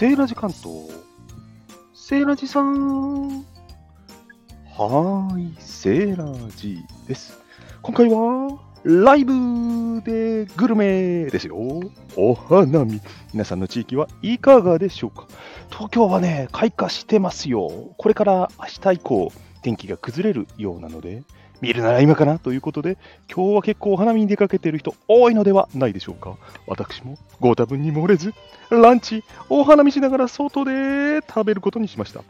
セーラジ関東？セーラジさん。はーい、セーラジです。今回は、ライブでグルメですよ。お花見。皆さんの地域はいかがでしょうか？東京はね、開花してますよ。これから明日以降、天気が崩れるようなので、見るなら今かな？ということで、今日は結構お花見に出かけている人多いのではないでしょうか。私もご多分に漏れず、ランチ、お花見しながら外で食べることにしました。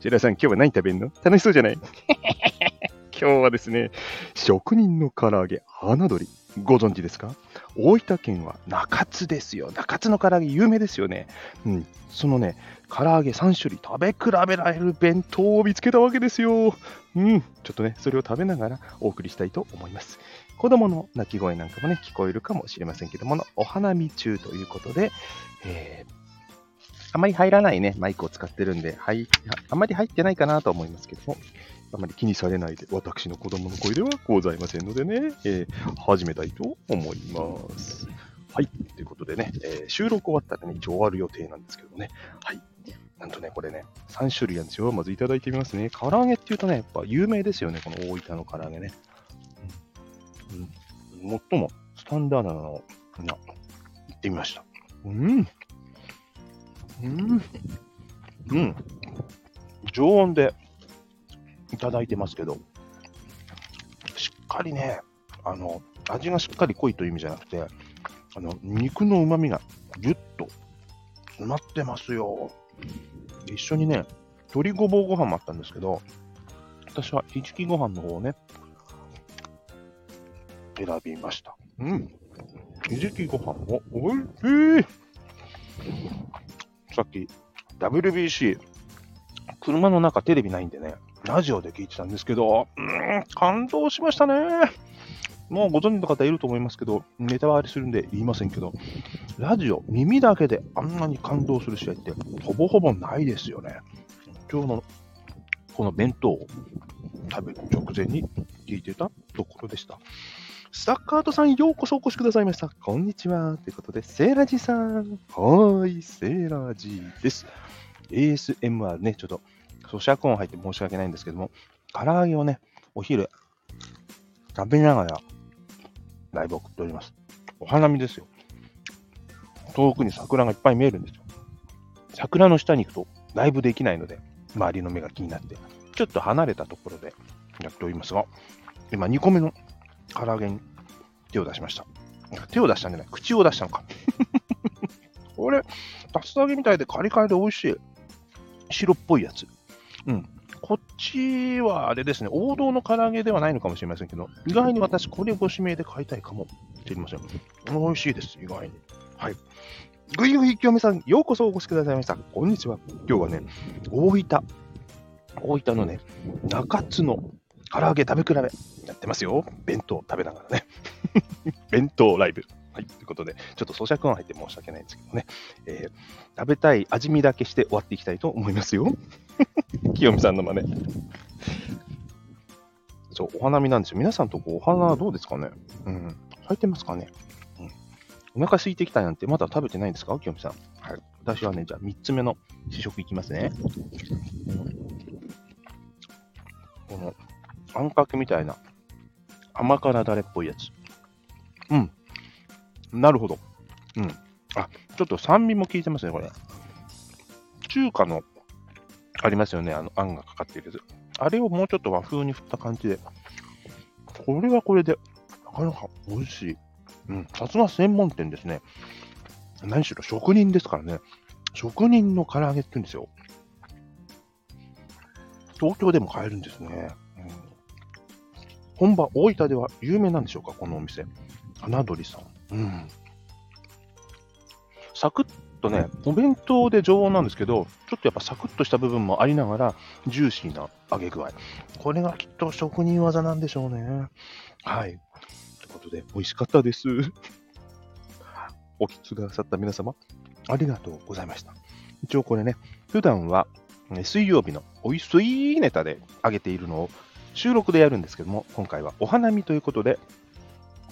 白井さん、今日は何食べるの？楽しそうじゃない？今日はですね、職人の唐揚げ、花鳥、ご存知ですか？大分県は中津ですよ。中津の唐揚げ有名ですよね。うん。そのね、唐揚げ3種類食べ比べられる弁当を見つけたわけですよ。うん。ちょっとね、それを食べながらお送りしたいと思います。子供の泣き声なんかもね、聞こえるかもしれませんけども、お花見中ということで、えーあまり入らないね、マイクを使ってるんで、はい、あまり入ってないかなと思いますけども、あまり気にされないで、私の子供の声ではございませんのでね、えー始めたいと思います。はい、ということでね、えー収録終わったらね、一応終わる予定なんですけどね、はい。なんとね、これね、3種類なんですよ。まずいただいてみますね。唐揚げっていうとね、やっぱ有名ですよね、この大分の唐揚げね。うん、最もスタンダードなのを、みんな、行ってみました。うん。うん。うん。常温でいただいてますけど、しっかりね、あの、味がしっかり濃いという意味じゃなくて、あの、肉の旨味がぎゅっと詰まってますよ。一緒にね、鶏ごぼうご飯もあったんですけど、私はひじきご飯の方をね、選びました。うん。ひじきご飯もおいしい。さっき WBC、車の中テレビないんでね、ラジオで聞いてたんですけど、うん、感動しましたね。もうご存知の方いると思いますけど、ネタバレするんで言いませんけど、ラジオ、耳だけであんなに感動する試合ってほぼほぼないですよね。今日のこの弁当を食べる直前に聞いてたところでした。スタッカートさん、ようこそお越しくださいました。こんにちは。ということで、セーラジさん。はーい、セーラジです。ASMR ね、ちょっと咀嚼音入って申し訳ないんですけども、唐揚げをね、お昼食べながらライブを送っております。お花見ですよ。遠くに桜がいっぱい見えるんですよ。桜の下に行くとライブできないので、周りの目が気になって、ちょっと離れたところでやっておりますが、今2個目の唐揚げに手を出しました。手を出したんじゃない、口を出したのか。これ、竜田揚げみたいでカリカリで美味しい。白っぽいやつ。うん。こっちはあれですね、王道の唐揚げではないのかもしれませんけど、意外に私、これをご指名で買いたいかもしれません。美味しいです、意外に。はい。ぐいぐい清美さん、ようこそお越しくださいました。こんにちは。今日はね、大分、大分のね、中津の唐揚げ食べ比べやってますよ。弁当食べながらね。弁当ライブ。はい。ということで、ちょっと咀嚼音入って申し訳ないんですけどね。えー食べたい味見だけして終わっていきたいと思いますよ。清美さんの真似。そう、お花見なんですよ。皆さんとこお花はどうですかね？うん。咲いてますかね？うん。お腹空いてきたなんてまだ食べてないんですか？清美さん。はい。私はね、じゃあ3つ目の試食いきますね。この、あんかけみたいな甘辛だれっぽいやつ。うん。なるほど。うん。あ、ちょっと酸味も効いてますね、これ。中華の、ありますよね、あの、あんがかかってるやつ。あれをもうちょっと和風に振った感じで。これはこれで、なかなか美味しい。うん。さすが専門店ですね。何しろ職人ですからね。職人の唐揚げって言うんですよ。東京でも買えるんですね。うん、本場大分では有名なんでしょうか、このお店。花鳥さん。うん。サクッとね、お弁当で常温なんですけど、ちょっとやっぱサクッとした部分もありながら、ジューシーな揚げ具合。これがきっと職人技なんでしょうね。はい。ということで、美味しかったです。お聞きくださった皆様、ありがとうございました。一応これね、普段はね水曜日のおいしいネタで上げているのを収録でやるんですけども、今回はお花見ということで、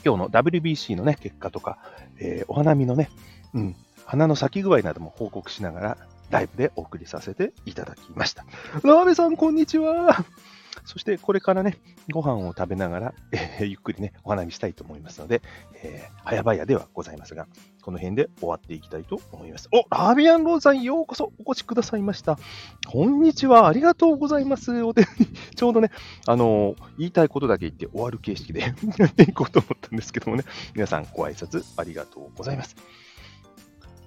今日の WBC のね、結果とか、えーお花見のね、うん、花の咲き具合なども報告しながらライブでお送りさせていただきました。ラーメさん、こんにちは。そしてこれからね、ご飯を食べながら、えー、ゆっくりね、お花見したいと思いますので、えー、早々ではございますが、この辺で終わっていきたいと思います。お、ラービアンローズさん、ようこそお越しくださいました。こんにちは、ありがとうございます。お手に、ちょうどね、あのー、言いたいことだけ言って終わる形式でやっていこうと思ったんですけどもね、皆さんご挨拶ありがとうございます。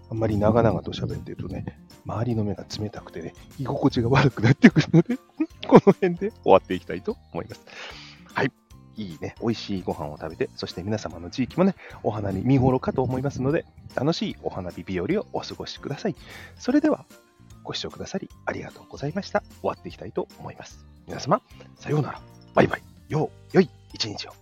あんまり長々と喋ってるとね、周りの目が冷たくてね、居心地が悪くなってくるので この辺で終わっていきたいと思います。はい。いいね、美味しいご飯を食べて、そして皆様の地域もね、お花見見頃かと思いますので、楽しいお花火日和をお過ごしください。それでは、ご視聴くださりありがとうございました。終わっていきたいと思います。皆様、さようなら。バイバイ。よう、良い一日を。